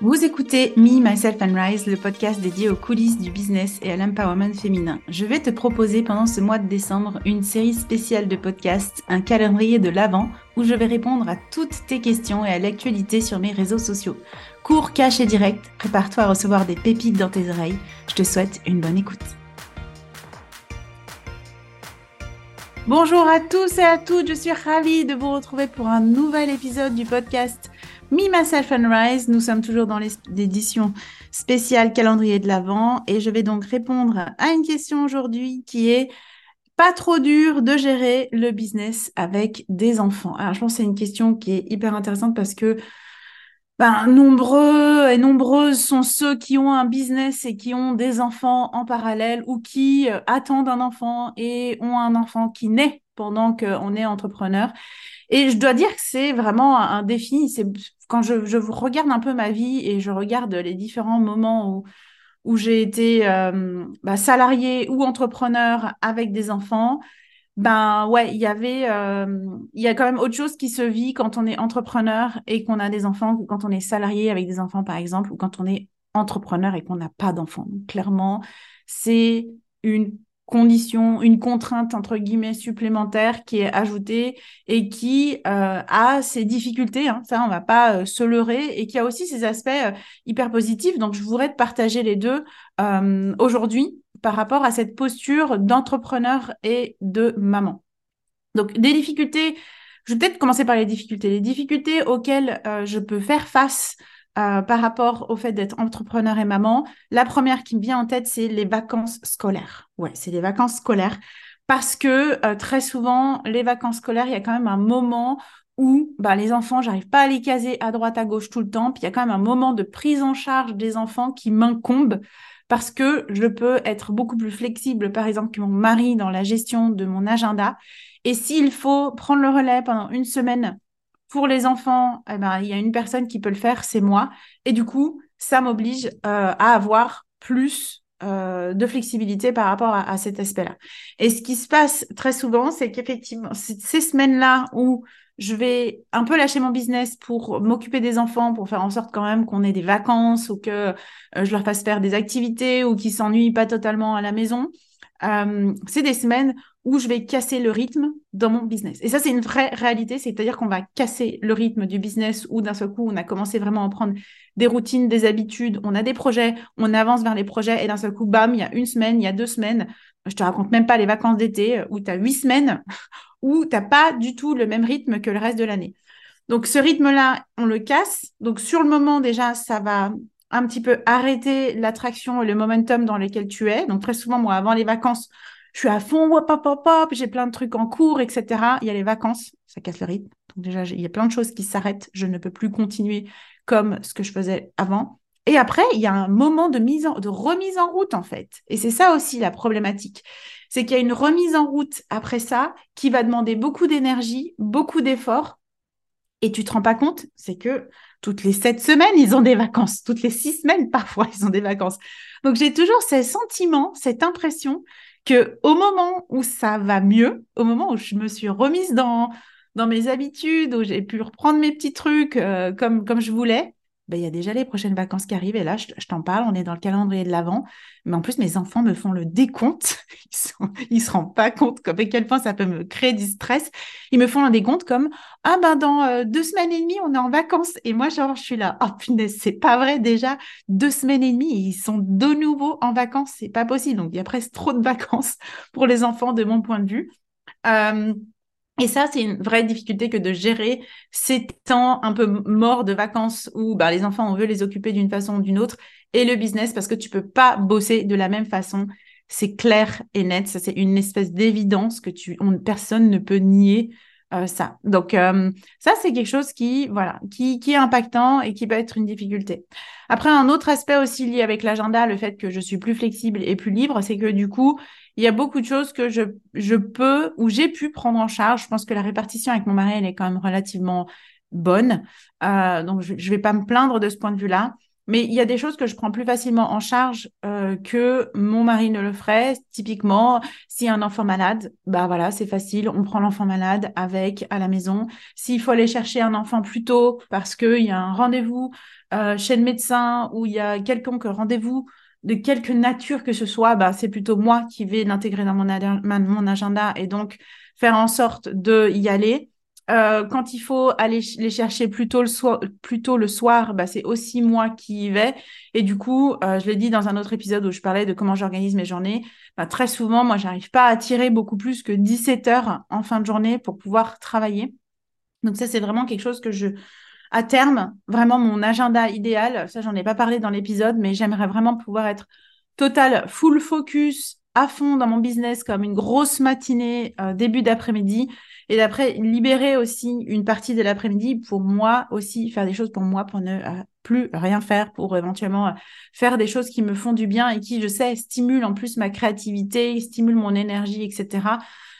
Vous écoutez Me, Myself and Rise, le podcast dédié aux coulisses du business et à l'empowerment féminin. Je vais te proposer pendant ce mois de décembre une série spéciale de podcasts, un calendrier de l'avant où je vais répondre à toutes tes questions et à l'actualité sur mes réseaux sociaux. Cours, cash et direct, prépare-toi à recevoir des pépites dans tes oreilles. Je te souhaite une bonne écoute. Bonjour à tous et à toutes, je suis ravie de vous retrouver pour un nouvel épisode du podcast Me, Myself and Rise. Nous sommes toujours dans l'édition spéciale calendrier de l'Avent et je vais donc répondre à une question aujourd'hui qui est pas trop dur de gérer le business avec des enfants. Alors je pense que c'est une question qui est hyper intéressante parce que ben, nombreux et nombreuses sont ceux qui ont un business et qui ont des enfants en parallèle ou qui euh, attendent un enfant et ont un enfant qui naît pendant qu'on est entrepreneur. Et je dois dire que c'est vraiment un défi. C'est quand je, je, regarde un peu ma vie et je regarde les différents moments où, où j'ai été euh, bah, salarié ou entrepreneur avec des enfants, ben ouais, il y avait, euh, il y a quand même autre chose qui se vit quand on est entrepreneur et qu'on a des enfants, ou quand on est salarié avec des enfants par exemple, ou quand on est entrepreneur et qu'on n'a pas d'enfants. Clairement, c'est une condition, une contrainte entre guillemets supplémentaire qui est ajoutée et qui euh, a ses difficultés, hein, ça on va pas euh, se leurrer, et qui a aussi ses aspects euh, hyper positifs. Donc je voudrais te partager les deux aujourd'hui par rapport à cette posture d'entrepreneur et de maman. Donc des difficultés, je vais peut-être commencer par les difficultés. Les difficultés auxquelles je peux faire face euh, par rapport au fait d'être entrepreneur et maman, la première qui me vient en tête, c'est les vacances scolaires. Ouais, c'est les vacances scolaires. Parce que euh, très souvent, les vacances scolaires, il y a quand même un moment où bah, les enfants, j'arrive pas à les caser à droite, à gauche tout le temps. Puis il y a quand même un moment de prise en charge des enfants qui m'incombe parce que je peux être beaucoup plus flexible, par exemple, que mon mari dans la gestion de mon agenda. Et s'il faut prendre le relais pendant une semaine pour les enfants, eh ben, il y a une personne qui peut le faire, c'est moi. Et du coup, ça m'oblige euh, à avoir plus euh, de flexibilité par rapport à, cet aspect-là. Et ce qui se passe très souvent, c'est qu'effectivement, ces semaines-là où je vais un peu lâcher mon business pour m'occuper des enfants, pour faire en sorte quand même qu'on ait des vacances ou que euh, je leur fasse faire des activités ou qu'ils s'ennuient pas totalement à la maison. c'est des semaines où je vais casser le rythme dans mon business. Et ça, c'est une vraie réalité, c'est-à-dire qu'on va casser le rythme du business où d'un seul coup, on a commencé vraiment à prendre des routines, des habitudes, on a des projets, on avance vers les projets et d'un seul coup, bam, il y a une semaine, il y a deux semaines, je te raconte même pas les vacances d'été, euh, où tu as huit semaines, où tu n'as pas du tout le même rythme que le reste de l'année. Donc ce rythme-là, on le casse. Donc sur le moment, déjà, ça va un petit peu arrêter l'attraction et le momentum dans lequel tu es. Donc très souvent, moi, avant les vacances, je suis à fond, hop, hop, hop, hop, j'ai plein de trucs en cours, etc. Il y a les vacances, ça casse le rythme. Donc déjà, il y a plein de choses qui s'arrêtent. Je ne peux plus continuer comme ce que je faisais avant. Et après, il y a un moment de, mise de remise en route, en fait. Et c'est ça aussi la problématique. C'est qu'il y a une remise en route après ça qui va demander beaucoup d'énergie, beaucoup d'efforts. Et tu te rends pas compte, c'est que toutes les sept semaines, ils ont des vacances. Toutes les six semaines, parfois, ils ont des vacances. Donc, j'ai toujours ce sentiment, cette impression que au moment où ça va mieux, au moment où je me suis remise dans, dans mes habitudes, où j'ai pu reprendre mes petits trucs euh, comme, comme je voulais, ben, il y a déjà les prochaines vacances qui arrivent. Et là, je, t'en parle, on est dans le calendrier de l'Avent. Mais en plus, mes enfants me font le décompte. Ils ne se rendent pas compte à quel point ça peut me créer du stress. Ils me font un décompte comme Ah ben dans euh, deux semaines et demie, on est en vacances. Et moi, genre, je suis là. Oh punaise, c'est pas vrai déjà. Deux semaines et demie, ils sont de nouveau en vacances. C'est pas possible. Donc, il y a presque trop de vacances pour les enfants de mon point de vue. Euh, et ça, c'est une vraie difficulté que de gérer ces temps un peu morts de vacances où bah, les enfants, on veut les occuper d'une façon ou d'une autre, et le business parce que tu peux pas bosser de la même façon. C'est clair et net. Ça, c'est une espèce d'évidence que tu, personne ne peut nier euh, ça. Donc euh, ça, c'est quelque chose qui, voilà, qui est impactant et qui peut être une difficulté. Après, un autre aspect aussi lié avec l'agenda, le fait que je suis plus flexible et plus libre, c'est que du coup, il y a beaucoup de choses que je, peux ou j'ai pu prendre en charge. Je pense que la répartition avec mon mari, elle est quand même relativement bonne. Euh, donc, je ne vais pas me plaindre de ce point de vue-là. Mais il y a des choses que je prends plus facilement en charge euh, que mon mari ne le ferait. Typiquement, si un enfant malade, bah voilà, c'est facile. On prend l'enfant malade avec à la maison. S'il faut aller chercher un enfant plus tôt parce qu'il y a un rendez-vous euh, chez le médecin ou il y a quelconque rendez-vous de quelque nature que ce soit, bah, c'est plutôt moi qui vais l'intégrer dans mon, agenda et donc faire en sorte de y aller. Euh, quand il faut aller les chercher plus tôt le, le soir, bah, c'est aussi moi qui y vais. Et du coup, euh, je l'ai dit dans un autre épisode où je parlais de comment j'organise mes journées. Bah, très souvent, moi, j'arrive pas à tirer beaucoup plus que 17 heures en fin de journée pour pouvoir travailler. Donc ça, c'est vraiment quelque chose que je, à terme, vraiment mon agenda idéal, ça, j'en ai pas parlé dans l'épisode, mais j'aimerais vraiment pouvoir être total full focus à fond dans mon business comme une grosse matinée euh, début d'après-midi et d'après libérer aussi une partie de l'après-midi pour moi aussi faire des choses pour moi pour ne euh, plus rien faire pour éventuellement euh, faire des choses qui me font du bien et qui je sais stimulent en plus ma créativité stimulent mon énergie etc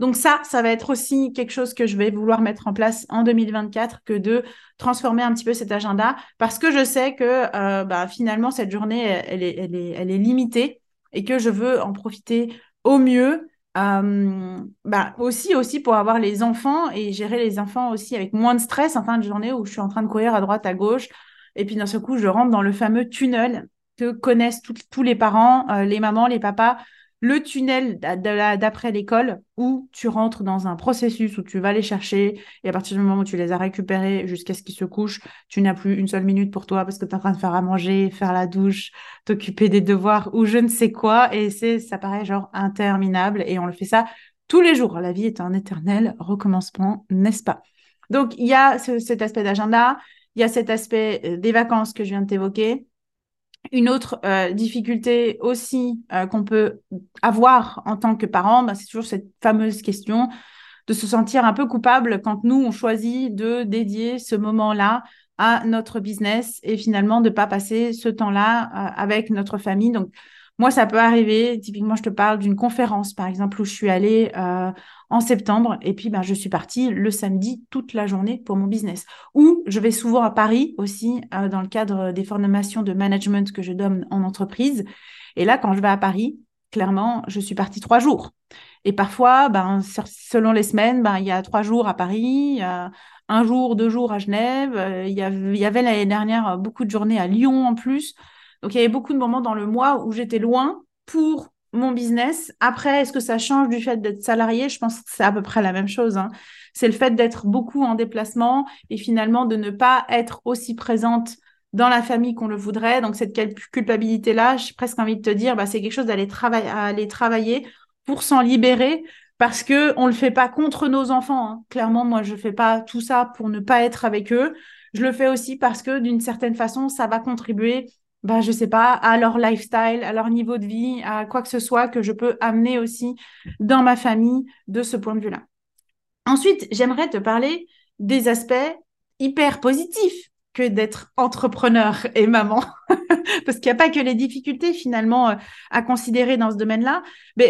donc ça ça va être aussi quelque chose que je vais vouloir mettre en place en 2024 que de transformer un petit peu cet agenda parce que je sais que bah, finalement cette journée elle est, elle est, elle est limitée et que je veux en profiter au mieux. Euh, bah aussi pour avoir les enfants et gérer les enfants aussi avec moins de stress en fin de journée où je suis en train de courir à droite à gauche et puis d'un seul coup je rentre dans le fameux tunnel que connaissent tous les parents, euh, les mamans, les papas le tunnel d'après l'école où tu rentres dans un processus où tu vas les chercher et à partir du moment où tu les as récupérés jusqu'à ce qu'ils se couchent, tu n'as plus une seule minute pour toi parce que tu es en train de faire à manger, faire la douche, t'occuper des devoirs ou je ne sais quoi et c'est ça paraît genre interminable et on le fait ça tous les jours. La vie est un éternel recommencement, n'est-ce pas? Donc il y a cet aspect d'agenda, il y a cet aspect euh, des vacances que je viens de t'évoquer une autre euh, difficulté aussi euh, qu'on peut avoir en tant que parent, bah, c'est toujours cette fameuse question de se sentir un peu coupable quand nous, on choisit de dédier ce moment-là à notre business et finalement de ne pas passer ce temps-là euh, avec notre famille. Moi, ça peut arriver. Typiquement, je te parle d'une conférence, par exemple, où je suis allée euh, en septembre et puis ben, je suis partie le samedi toute la journée pour mon business. Ou je vais souvent à Paris aussi euh, dans le cadre des formations de management que je donne en entreprise. Et là, quand je vais à Paris, clairement, je suis partie trois jours. Et parfois, ben, selon les semaines, ben, il y a trois jours à Paris, un jour, deux jours à Genève. Euh, il y avait l'année dernière beaucoup de journées à Lyon en plus. Donc, il y avait beaucoup de moments dans le mois où j'étais loin pour mon business. Après, est-ce que ça change du fait d'être salarié? Je pense que c'est à peu près la même chose. Hein. C'est le fait d'être beaucoup en déplacement et finalement de ne pas être aussi présente dans la famille qu'on le voudrait. Donc, cette culpabilité-là, j'ai presque envie de te dire, bah, c'est quelque chose d'aller travailler, aller travailler pour s'en libérer parce que on le fait pas contre nos enfants. Hein. Clairement, moi, je fais pas tout ça pour ne pas être avec eux. Je le fais aussi parce que d'une certaine façon, ça va contribuer bah, je sais pas, à leur lifestyle, à leur niveau de vie, à quoi que ce soit que je peux amener aussi dans ma famille de ce point de vue-là. Ensuite, j'aimerais te parler des aspects hyper positifs que d'être entrepreneur et maman, parce qu'il n'y a pas que les difficultés finalement euh, à considérer dans ce domaine-là.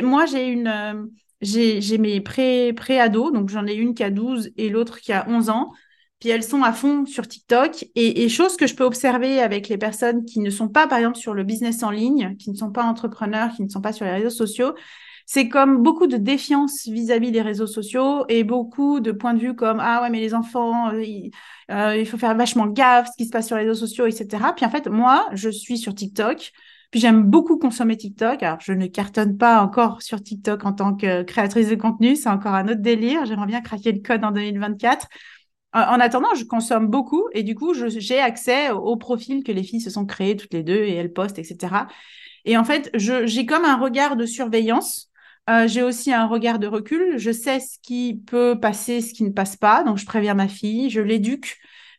Moi, j'ai une, euh, j'ai mes pré-ados, donc j'en ai une qui a 12 et l'autre qui a 11 ans. Puis elles sont à fond sur TikTok. Et, et chose que je peux observer avec les personnes qui ne sont pas, par exemple, sur le business en ligne, qui ne sont pas entrepreneurs, qui ne sont pas sur les réseaux sociaux, c'est comme beaucoup de défiance vis-à-vis des réseaux sociaux et beaucoup de points de vue comme ah ouais mais les enfants euh, euh, il, faut faire vachement gaffe ce qui se passe sur les réseaux sociaux etc puis en fait moi je suis sur TikTok. Puis j'aime beaucoup consommer TikTok. Alors je ne cartonne pas encore sur TikTok en tant que créatrice de contenu. C'est encore un autre délire. J'aimerais bien craquer le code en 2024 en attendant, je consomme beaucoup et du coup, j'ai accès au profil que les filles se sont créées toutes les deux et elles postent, etc. Et en fait, j'ai comme un regard de surveillance. Euh, j'ai aussi un regard de recul. Je sais ce qui peut passer, ce qui ne passe pas. Donc, je préviens ma fille, je l'éduque.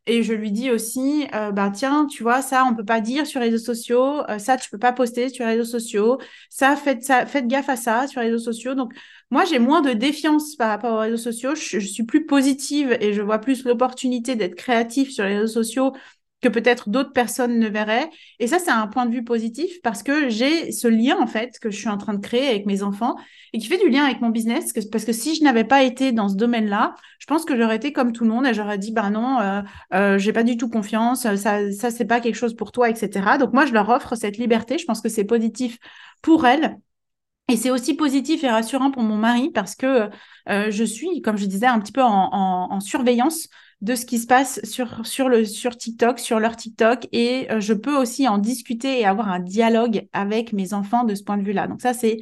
Et je lui dis aussi, euh, bah tiens, tu vois, ça, on peut pas dire sur les réseaux sociaux, euh, ça, tu peux pas poster sur les réseaux sociaux, ça, faites, ça, faites gaffe à ça sur les réseaux sociaux. Donc, moi, j'ai moins de défiance par rapport aux réseaux sociaux. Je, suis plus positive et je vois plus l'opportunité d'être créatif sur les réseaux sociaux que peut-être d'autres personnes ne verraient. Et ça, c'est un point de vue positif parce que j'ai ce lien, en fait, que je suis en train de créer avec mes enfants et qui fait du lien avec mon business. parce que si je n'avais pas été dans ce domaine-là, je pense que j'aurais été comme tout le monde et j'aurais dit, bah non, euh, euh, j'ai pas du tout confiance, ça, ça c'est pas quelque chose pour toi, etc. Donc moi, je leur offre cette liberté. Je pense que c'est positif pour elles. Et c'est aussi positif et rassurant pour mon mari parce que euh, je suis, comme je disais, un petit peu en surveillance de ce qui se passe sur, TikTok, sur leur TikTok, et euh, je peux aussi en discuter et avoir un dialogue avec mes enfants de ce point de vue-là. Donc ça, c'est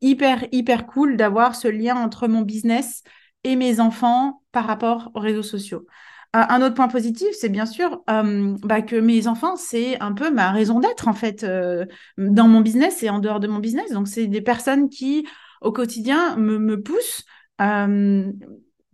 hyper, hyper cool d'avoir ce lien entre mon business et mes enfants par rapport aux réseaux sociaux. Un autre point positif, c'est bien sûr euh, bah, que mes enfants, c'est un peu ma raison d'être en fait euh, dans mon business et en dehors de mon business. Donc c'est des personnes qui au quotidien me, me poussent,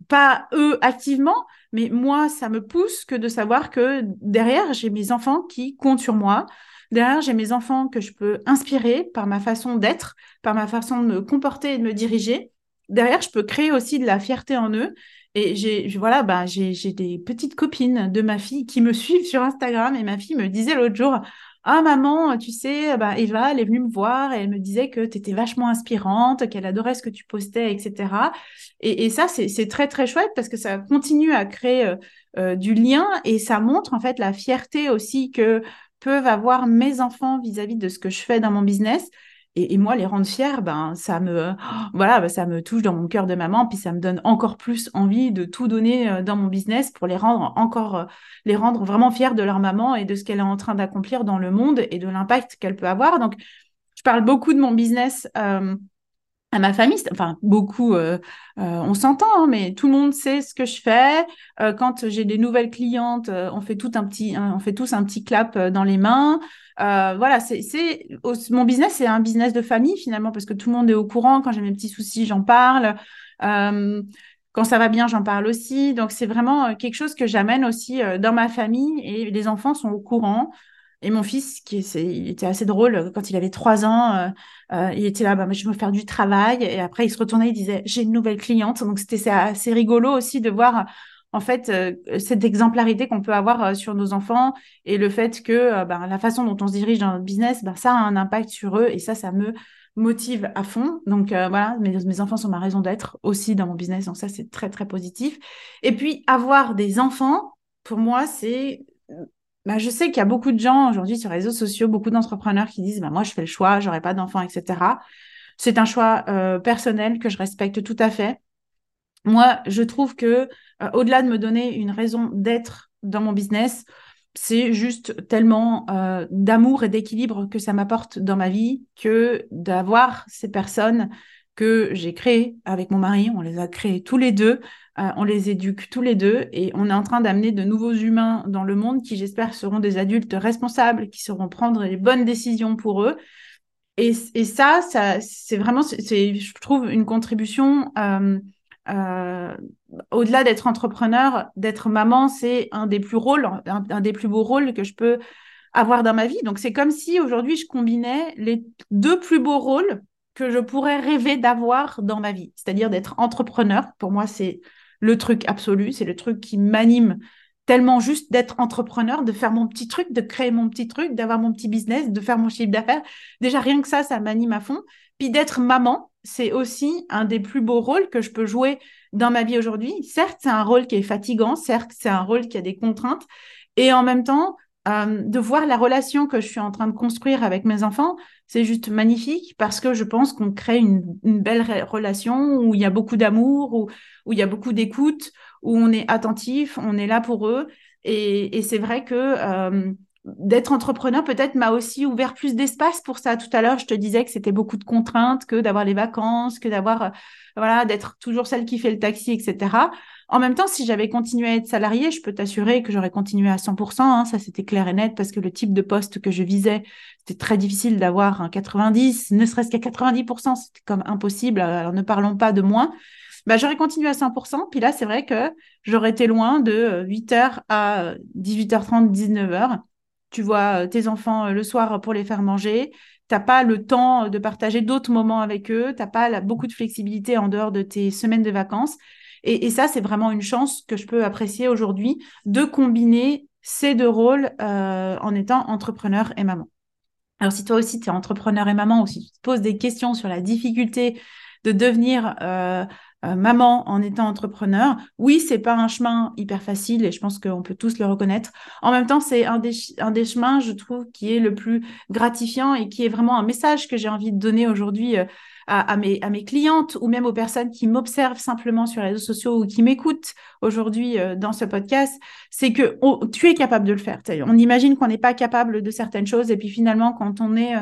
pas eux activement, mais moi, ça me pousse que de savoir que derrière, j'ai mes enfants qui comptent sur moi. Derrière, j'ai mes enfants que je peux inspirer par ma façon d'être, par ma façon de me comporter et de me diriger. Derrière, je peux créer aussi de la fierté en eux. Et j'ai, voilà, bah, j'ai, j'ai des petites copines de ma fille qui me suivent sur Instagram et ma fille me disait l'autre jour, ah maman, tu sais, bah, Eva, elle est venue me voir et elle me disait que tu étais vachement inspirante, qu'elle adorait ce que tu postais, etc. Et, ça, c'est très très chouette parce que ça continue à créer euh, euh, du lien et ça montre en fait la fierté aussi que peuvent avoir mes enfants vis-à-vis de ce que je fais dans mon business. Et, moi, les rendre fiers, ben, ça me, voilà, ben, ça me touche dans mon cœur de maman, puis ça me donne encore plus envie de tout donner euh, dans mon business pour les rendre encore, euh, les rendre vraiment fiers de leur maman et de ce qu'elle est en train d'accomplir dans le monde et de l'impact qu'elle peut avoir. Donc, je parle beaucoup de mon business. Euh, à ma famille, enfin beaucoup, euh, euh, on s'entend, hein, mais tout le monde sait ce que je fais. Euh, quand j'ai des nouvelles clientes, on fait tout un petit, on fait tous un petit clap dans les mains. voilà, c'est, c'est mon business, c'est un business de famille finalement parce que tout le monde est au courant. Quand j'ai mes petits soucis, j'en parle. quand ça va bien, j'en parle aussi. Donc c'est vraiment quelque chose que j'amène aussi dans ma famille et les enfants sont au courant. Et mon fils, qui il était assez drôle, quand il avait trois ans, euh, euh, il était là, bah, je veux faire du travail. Et après, il se retournait, il disait, j'ai une nouvelle cliente. Donc, c'était assez rigolo aussi de voir, en fait, euh, cette exemplarité qu'on peut avoir sur nos enfants et le fait que bah, la façon dont on se dirige dans notre business, bah, ça a un impact sur eux. Et ça, ça me motive à fond. Donc, voilà, mes enfants sont ma raison d'être aussi dans mon business. Donc, ça, c'est très, très positif. Et puis, avoir des enfants, pour moi, c'est bah, je sais qu'il y a beaucoup de gens aujourd'hui sur les réseaux sociaux, beaucoup d'entrepreneurs qui disent bah, Moi, je fais le choix, j'aurai pas d'enfants, etc. C'est un choix euh, personnel que je respecte tout à fait. Moi, je trouve que euh, au-delà de me donner une raison d'être dans mon business, c'est juste tellement euh, d'amour et d'équilibre que ça m'apporte dans ma vie que d'avoir ces personnes que j'ai créées avec mon mari. On les a créées tous les deux. Euh, on les éduque tous les deux et on est en train d'amener de nouveaux humains dans le monde qui, j'espère, seront des adultes responsables, qui sauront prendre les bonnes décisions pour eux. Et, ça, ça c'est vraiment, c'est, je trouve, une contribution. Euh, euh, au-delà d'être entrepreneur, d'être maman, c'est un des plus rôles, un, des plus beaux rôles que je peux avoir dans ma vie. Donc c'est comme si aujourd'hui je combinais les deux plus beaux rôles que je pourrais rêver d'avoir dans ma vie, c'est-à-dire d'être entrepreneur. Pour moi, c'est le truc absolu, c'est le truc qui m'anime tellement juste d'être entrepreneur, de faire mon petit truc, de créer mon petit truc, d'avoir mon petit business, de faire mon chiffre d'affaires. Déjà, rien que ça, ça m'anime à fond. Puis d'être maman, c'est aussi un des plus beaux rôles que je peux jouer dans ma vie aujourd'hui. Certes, c'est un rôle qui est fatigant, certes, c'est un rôle qui a des contraintes. Et en même temps, euh, de voir la relation que je suis en train de construire avec mes enfants, c'est juste magnifique parce que je pense qu'on crée une, belle relation où il y a beaucoup d'amour, où, où il y a beaucoup d'écoute, où on est attentif, on est là pour eux. Et, c'est vrai que euh, d'être entrepreneur peut-être m'a aussi ouvert plus d'espace pour ça. Tout à l'heure, je te disais que c'était beaucoup de contraintes, que d'avoir les vacances, que d'avoir, euh, voilà, d'être toujours celle qui fait le taxi, etc. En même temps, si j'avais continué à être salariée, je peux t'assurer que j'aurais continué à 100%. Hein, ça, c'était clair et net parce que le type de poste que je visais, c'était très difficile d'avoir un 90, ne serait-ce qu'à 90%, c'était comme impossible. Alors ne parlons pas de moins. Bah, j'aurais continué à 100%. Puis là, c'est vrai que j'aurais été loin de 8h à 18h30, 19h. Tu vois euh, tes enfants euh, le soir pour les faire manger. Tu n'as pas le temps de partager d'autres moments avec eux. Tu n'as pas beaucoup de flexibilité en dehors de tes semaines de vacances. Et, ça, c'est vraiment une chance que je peux apprécier aujourd'hui de combiner ces deux rôles en étant entrepreneur et maman. Alors si toi aussi tu es entrepreneur et maman ou si tu te poses des questions sur la difficulté de devenir euh, maman en étant entrepreneur. Oui, c'est pas un chemin hyper facile et je pense qu'on peut tous le reconnaître. En même temps, c'est un des, un des chemins, je trouve, qui est le plus gratifiant et qui est vraiment un message que j'ai envie de donner aujourd'hui euh, à, mes, à mes clientes ou même aux personnes qui m'observent simplement sur les réseaux sociaux ou qui m'écoutent aujourd'hui euh, dans ce podcast, c'est que tu es capable de le faire. On imagine qu'on n'est pas capable de certaines choses et puis finalement, quand on est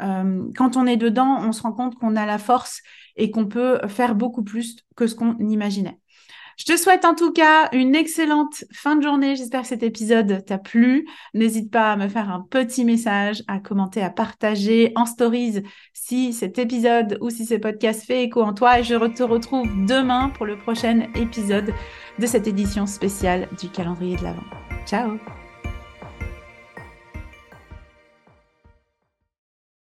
euh, quand on est dedans, on se rend compte qu'on a la force et qu'on peut faire beaucoup plus que ce qu'on imaginait. Je te souhaite en tout cas une excellente fin de journée. J'espère que cet épisode t'a plu. N'hésite pas à me faire un petit message, à commenter, à partager en stories si cet épisode ou si ce podcast fait écho en toi. Et je te retrouve demain pour le prochain épisode de cette édition spéciale du calendrier de l'Avent. Ciao